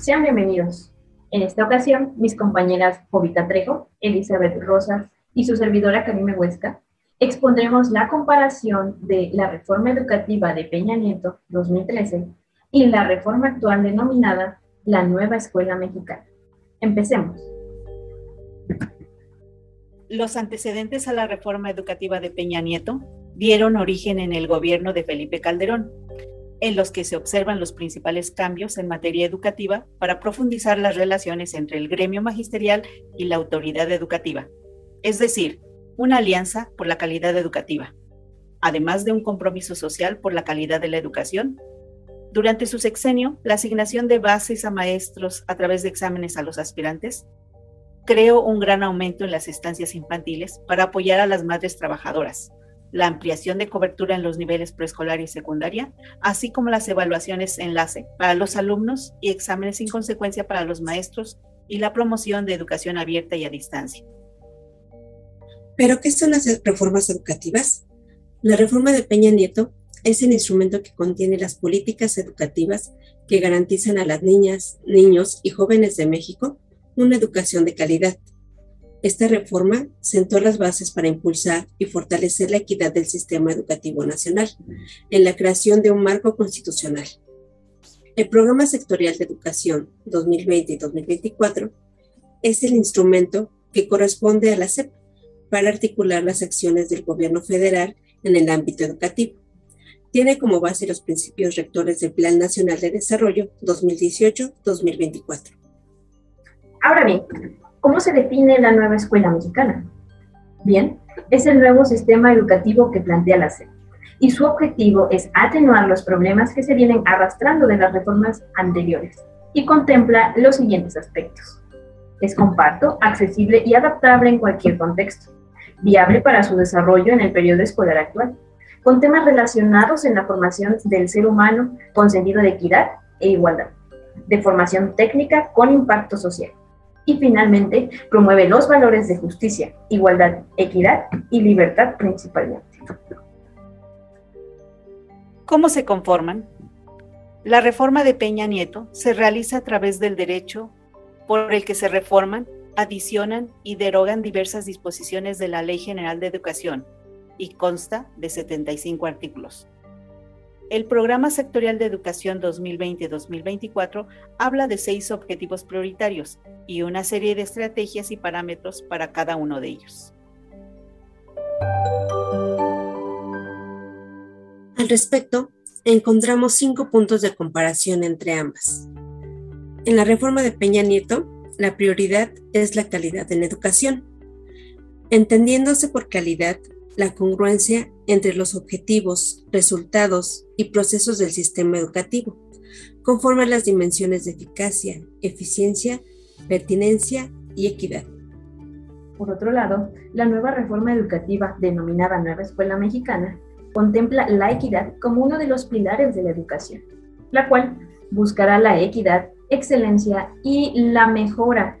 sean bienvenidos. En esta ocasión, mis compañeras Jovita Trejo, Elizabeth Rosas y su servidora Karime Huesca expondremos la comparación de la reforma educativa de Peña Nieto 2013 y la reforma actual denominada la nueva escuela mexicana. Empecemos. Los antecedentes a la reforma educativa de Peña Nieto dieron origen en el gobierno de Felipe Calderón, en los que se observan los principales cambios en materia educativa para profundizar las relaciones entre el gremio magisterial y la autoridad educativa, es decir, una alianza por la calidad educativa, además de un compromiso social por la calidad de la educación. Durante su sexenio, la asignación de bases a maestros a través de exámenes a los aspirantes creó un gran aumento en las estancias infantiles para apoyar a las madres trabajadoras, la ampliación de cobertura en los niveles preescolar y secundaria, así como las evaluaciones enlace para los alumnos y exámenes sin consecuencia para los maestros y la promoción de educación abierta y a distancia. ¿Pero qué son las reformas educativas? La reforma de Peña Nieto es el instrumento que contiene las políticas educativas que garantizan a las niñas, niños y jóvenes de México una educación de calidad esta reforma sentó las bases para impulsar y fortalecer la equidad del sistema educativo nacional en la creación de un marco constitucional. El Programa Sectorial de Educación 2020 y 2024 es el instrumento que corresponde a la SEP para articular las acciones del gobierno federal en el ámbito educativo. Tiene como base los principios rectores del Plan Nacional de Desarrollo 2018-2024. Ahora bien, ¿Cómo se define la nueva escuela mexicana? Bien, es el nuevo sistema educativo que plantea la SEP y su objetivo es atenuar los problemas que se vienen arrastrando de las reformas anteriores y contempla los siguientes aspectos. Es compacto, accesible y adaptable en cualquier contexto, viable para su desarrollo en el periodo escolar actual, con temas relacionados en la formación del ser humano con sentido de equidad e igualdad, de formación técnica con impacto social y finalmente promueve los valores de justicia, igualdad, equidad y libertad principalmente. ¿Cómo se conforman? La reforma de Peña Nieto se realiza a través del derecho por el que se reforman, adicionan y derogan diversas disposiciones de la Ley General de Educación y consta de 75 artículos. El Programa Sectorial de Educación 2020-2024 habla de seis objetivos prioritarios y una serie de estrategias y parámetros para cada uno de ellos. Al respecto, encontramos cinco puntos de comparación entre ambas. En la reforma de Peña Nieto, la prioridad es la calidad en educación. Entendiéndose por calidad la congruencia entre los objetivos, resultados y procesos del sistema educativo, conforme a las dimensiones de eficacia, eficiencia, pertinencia y equidad. Por otro lado, la nueva reforma educativa denominada Nueva Escuela Mexicana contempla la equidad como uno de los pilares de la educación, la cual buscará la equidad, excelencia y la mejora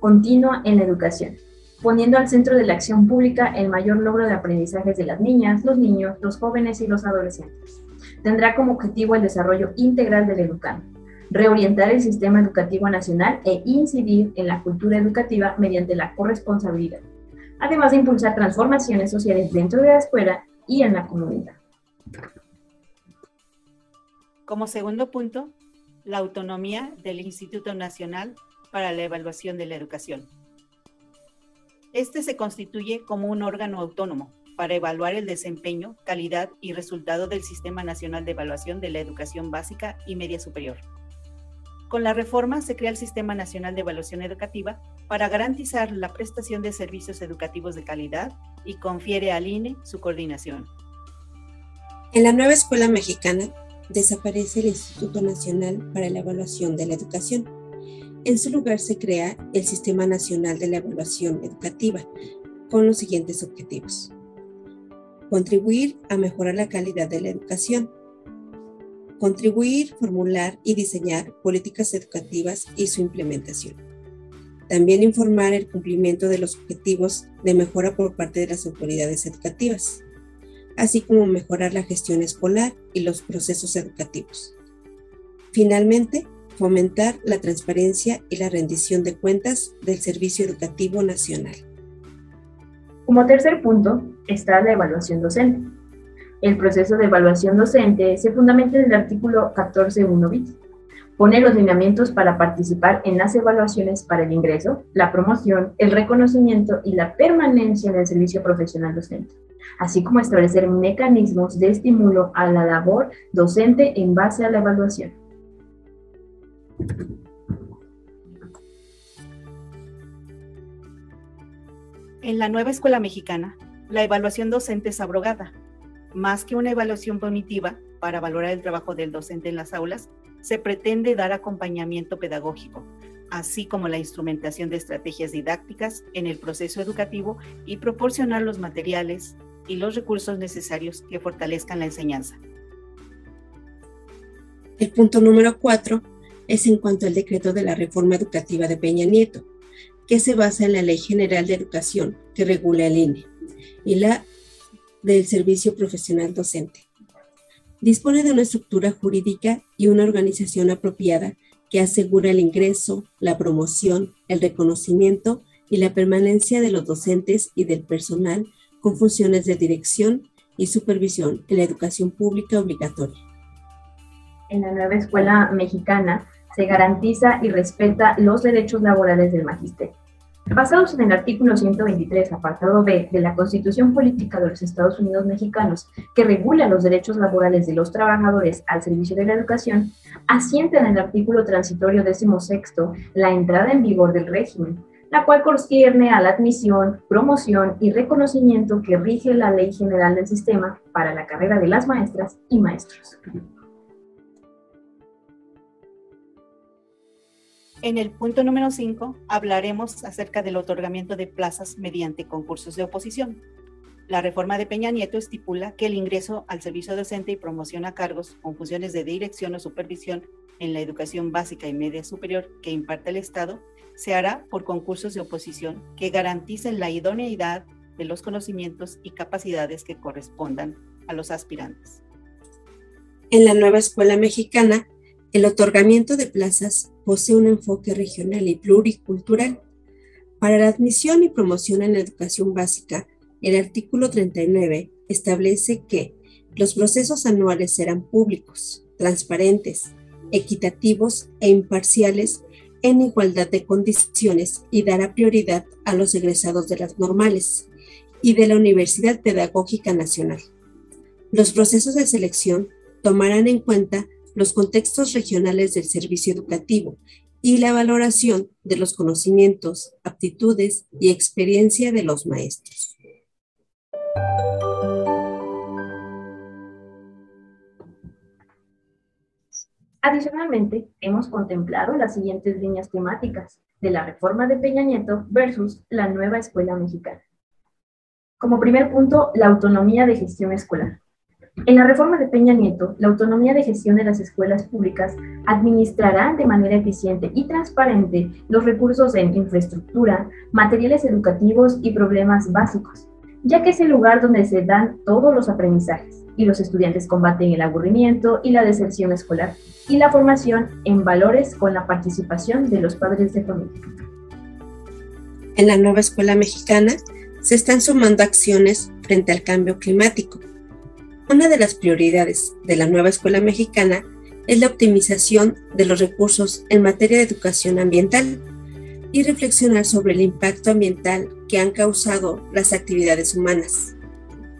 continua en la educación, poniendo al centro de la acción pública el mayor logro de aprendizajes de las niñas, los niños, los jóvenes y los adolescentes. Tendrá como objetivo el desarrollo integral del educando, reorientar el sistema educativo nacional e incidir en la cultura educativa mediante la corresponsabilidad, además de impulsar transformaciones sociales dentro de la escuela y en la comunidad. Como segundo punto, la autonomía del Instituto Nacional para la Evaluación de la Educación. Este se constituye como un órgano autónomo para evaluar el desempeño, calidad y resultado del Sistema Nacional de Evaluación de la Educación Básica y Media Superior. Con la reforma se crea el Sistema Nacional de Evaluación Educativa para garantizar la prestación de servicios educativos de calidad y confiere al INE su coordinación. En la nueva escuela mexicana desaparece el Instituto Nacional para la Evaluación de la Educación en su lugar se crea el Sistema Nacional de la Evaluación Educativa con los siguientes objetivos. Contribuir a mejorar la calidad de la educación. Contribuir, formular y diseñar políticas educativas y su implementación. También informar el cumplimiento de los objetivos de mejora por parte de las autoridades educativas, así como mejorar la gestión escolar y los procesos educativos. Finalmente, fomentar la transparencia y la rendición de cuentas del Servicio Educativo Nacional. Como tercer punto está la evaluación docente. El proceso de evaluación docente se fundamenta en el artículo 14.1 bis. Pone los lineamientos para participar en las evaluaciones para el ingreso, la promoción, el reconocimiento y la permanencia del servicio profesional docente, así como establecer mecanismos de estímulo a la labor docente en base a la evaluación. En la nueva escuela mexicana, la evaluación docente es abrogada. Más que una evaluación punitiva para valorar el trabajo del docente en las aulas, se pretende dar acompañamiento pedagógico, así como la instrumentación de estrategias didácticas en el proceso educativo y proporcionar los materiales y los recursos necesarios que fortalezcan la enseñanza. El punto número cuatro es en cuanto al decreto de la reforma educativa de Peña Nieto, que se basa en la Ley General de Educación que regula el INE y la del Servicio Profesional Docente. Dispone de una estructura jurídica y una organización apropiada que asegura el ingreso, la promoción, el reconocimiento y la permanencia de los docentes y del personal con funciones de dirección y supervisión en la educación pública obligatoria. En la nueva escuela mexicana se garantiza y respeta los derechos laborales del magisterio. Basados en el artículo 123, apartado B de la Constitución Política de los Estados Unidos Mexicanos, que regula los derechos laborales de los trabajadores al servicio de la educación, asienta en el artículo transitorio 16 la entrada en vigor del régimen, la cual concierne a la admisión, promoción y reconocimiento que rige la Ley General del Sistema para la carrera de las maestras y maestros. En el punto número 5 hablaremos acerca del otorgamiento de plazas mediante concursos de oposición. La reforma de Peña Nieto estipula que el ingreso al servicio docente y promoción a cargos con funciones de dirección o supervisión en la educación básica y media superior que imparte el Estado se hará por concursos de oposición que garanticen la idoneidad de los conocimientos y capacidades que correspondan a los aspirantes. En la nueva escuela mexicana, el otorgamiento de plazas posee un enfoque regional y pluricultural. Para la admisión y promoción en la educación básica, el artículo 39 establece que los procesos anuales serán públicos, transparentes, equitativos e imparciales en igualdad de condiciones y dará prioridad a los egresados de las normales y de la Universidad Pedagógica Nacional. Los procesos de selección tomarán en cuenta los contextos regionales del servicio educativo y la valoración de los conocimientos, aptitudes y experiencia de los maestros. Adicionalmente, hemos contemplado las siguientes líneas temáticas de la reforma de Peña Nieto versus la nueva escuela mexicana. Como primer punto, la autonomía de gestión escolar. En la reforma de Peña Nieto, la autonomía de gestión de las escuelas públicas administrará de manera eficiente y transparente los recursos en infraestructura, materiales educativos y problemas básicos, ya que es el lugar donde se dan todos los aprendizajes y los estudiantes combaten el aburrimiento y la deserción escolar y la formación en valores con la participación de los padres de familia. En la nueva escuela mexicana se están sumando acciones frente al cambio climático una de las prioridades de la nueva escuela mexicana es la optimización de los recursos en materia de educación ambiental y reflexionar sobre el impacto ambiental que han causado las actividades humanas,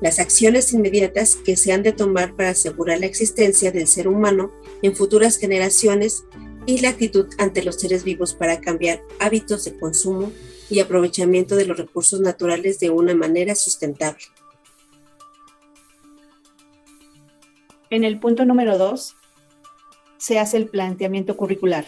las acciones inmediatas que se han de tomar para asegurar la existencia del ser humano en futuras generaciones y la actitud ante los seres vivos para cambiar hábitos de consumo y aprovechamiento de los recursos naturales de una manera sustentable. En el punto número dos, se hace el planteamiento curricular,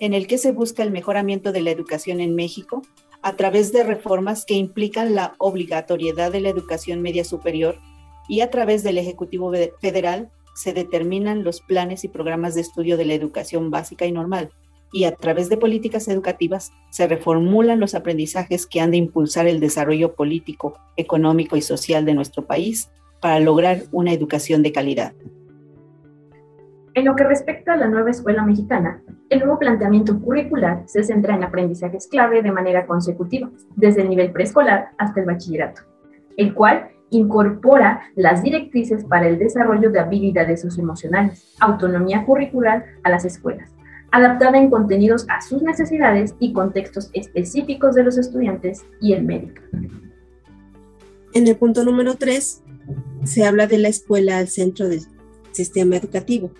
en el que se busca el mejoramiento de la educación en México a través de reformas que implican la obligatoriedad de la educación media superior y a través del Ejecutivo Federal se determinan los planes y programas de estudio de la educación básica y normal y a través de políticas educativas se reformulan los aprendizajes que han de impulsar el desarrollo político, económico y social de nuestro país para lograr una educación de calidad. En lo que respecta a la nueva escuela mexicana, el nuevo planteamiento curricular se centra en aprendizajes clave de manera consecutiva, desde el nivel preescolar hasta el bachillerato, el cual incorpora las directrices para el desarrollo de habilidades socioemocionales, autonomía curricular a las escuelas, adaptada en contenidos a sus necesidades y contextos específicos de los estudiantes y el médico. En el punto número 3 se habla de la escuela al centro del sistema educativo.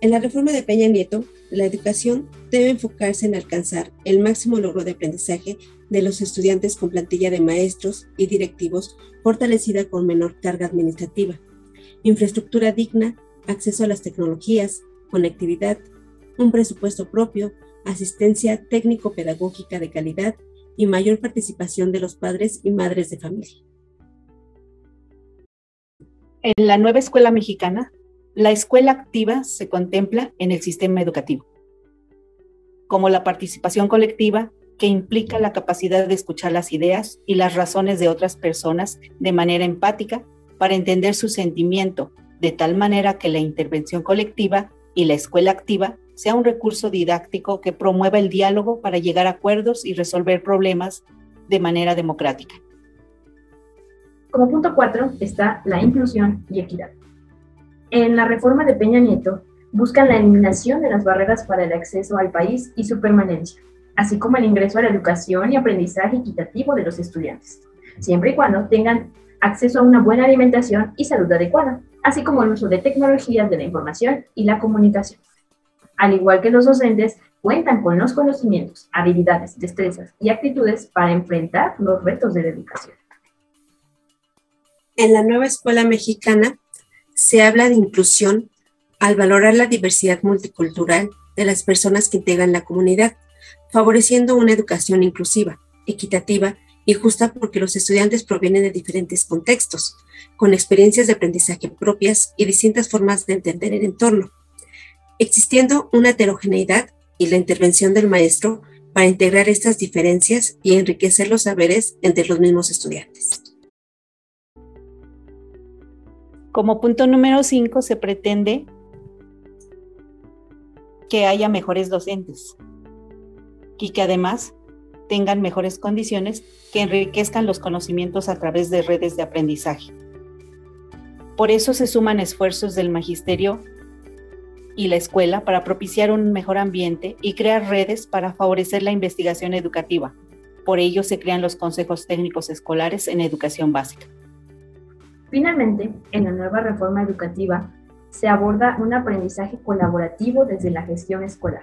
En la reforma de Peña Nieto, la educación debe enfocarse en alcanzar el máximo logro de aprendizaje de los estudiantes con plantilla de maestros y directivos fortalecida con menor carga administrativa, infraestructura digna, acceso a las tecnologías, conectividad, un presupuesto propio, asistencia técnico-pedagógica de calidad y mayor participación de los padres y madres de familia. En la nueva escuela mexicana, la escuela activa se contempla en el sistema educativo, como la participación colectiva que implica la capacidad de escuchar las ideas y las razones de otras personas de manera empática para entender su sentimiento, de tal manera que la intervención colectiva y la escuela activa sea un recurso didáctico que promueva el diálogo para llegar a acuerdos y resolver problemas de manera democrática. Como punto cuatro está la inclusión y equidad. En la reforma de Peña Nieto buscan la eliminación de las barreras para el acceso al país y su permanencia así como el ingreso a la educación y aprendizaje equitativo de los estudiantes, siempre y cuando tengan acceso a una buena alimentación y salud adecuada, así como el uso de tecnologías de la información y la comunicación. Al igual que los docentes, cuentan con los conocimientos, habilidades, destrezas y actitudes para enfrentar los retos de la educación. En la nueva escuela mexicana se habla de inclusión al valorar la diversidad multicultural de las personas que integran la comunidad favoreciendo una educación inclusiva, equitativa y justa porque los estudiantes provienen de diferentes contextos, con experiencias de aprendizaje propias y distintas formas de entender el entorno, existiendo una heterogeneidad y la intervención del maestro para integrar estas diferencias y enriquecer los saberes entre los mismos estudiantes. Como punto número 5 se pretende que haya mejores docentes, y que además tengan mejores condiciones que enriquezcan los conocimientos a través de redes de aprendizaje. Por eso se suman esfuerzos del magisterio y la escuela para propiciar un mejor ambiente y crear redes para favorecer la investigación educativa. Por ello se crean los consejos técnicos escolares en educación básica. Finalmente, en la nueva reforma educativa se aborda un aprendizaje colaborativo desde la gestión escolar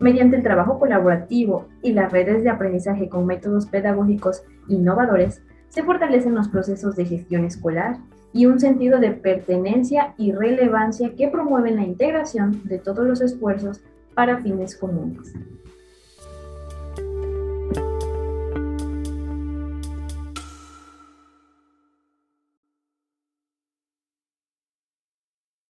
Mediante el trabajo colaborativo y las redes de aprendizaje con métodos pedagógicos innovadores, se fortalecen los procesos de gestión escolar y un sentido de pertenencia y relevancia que promueven la integración de todos los esfuerzos para fines comunes.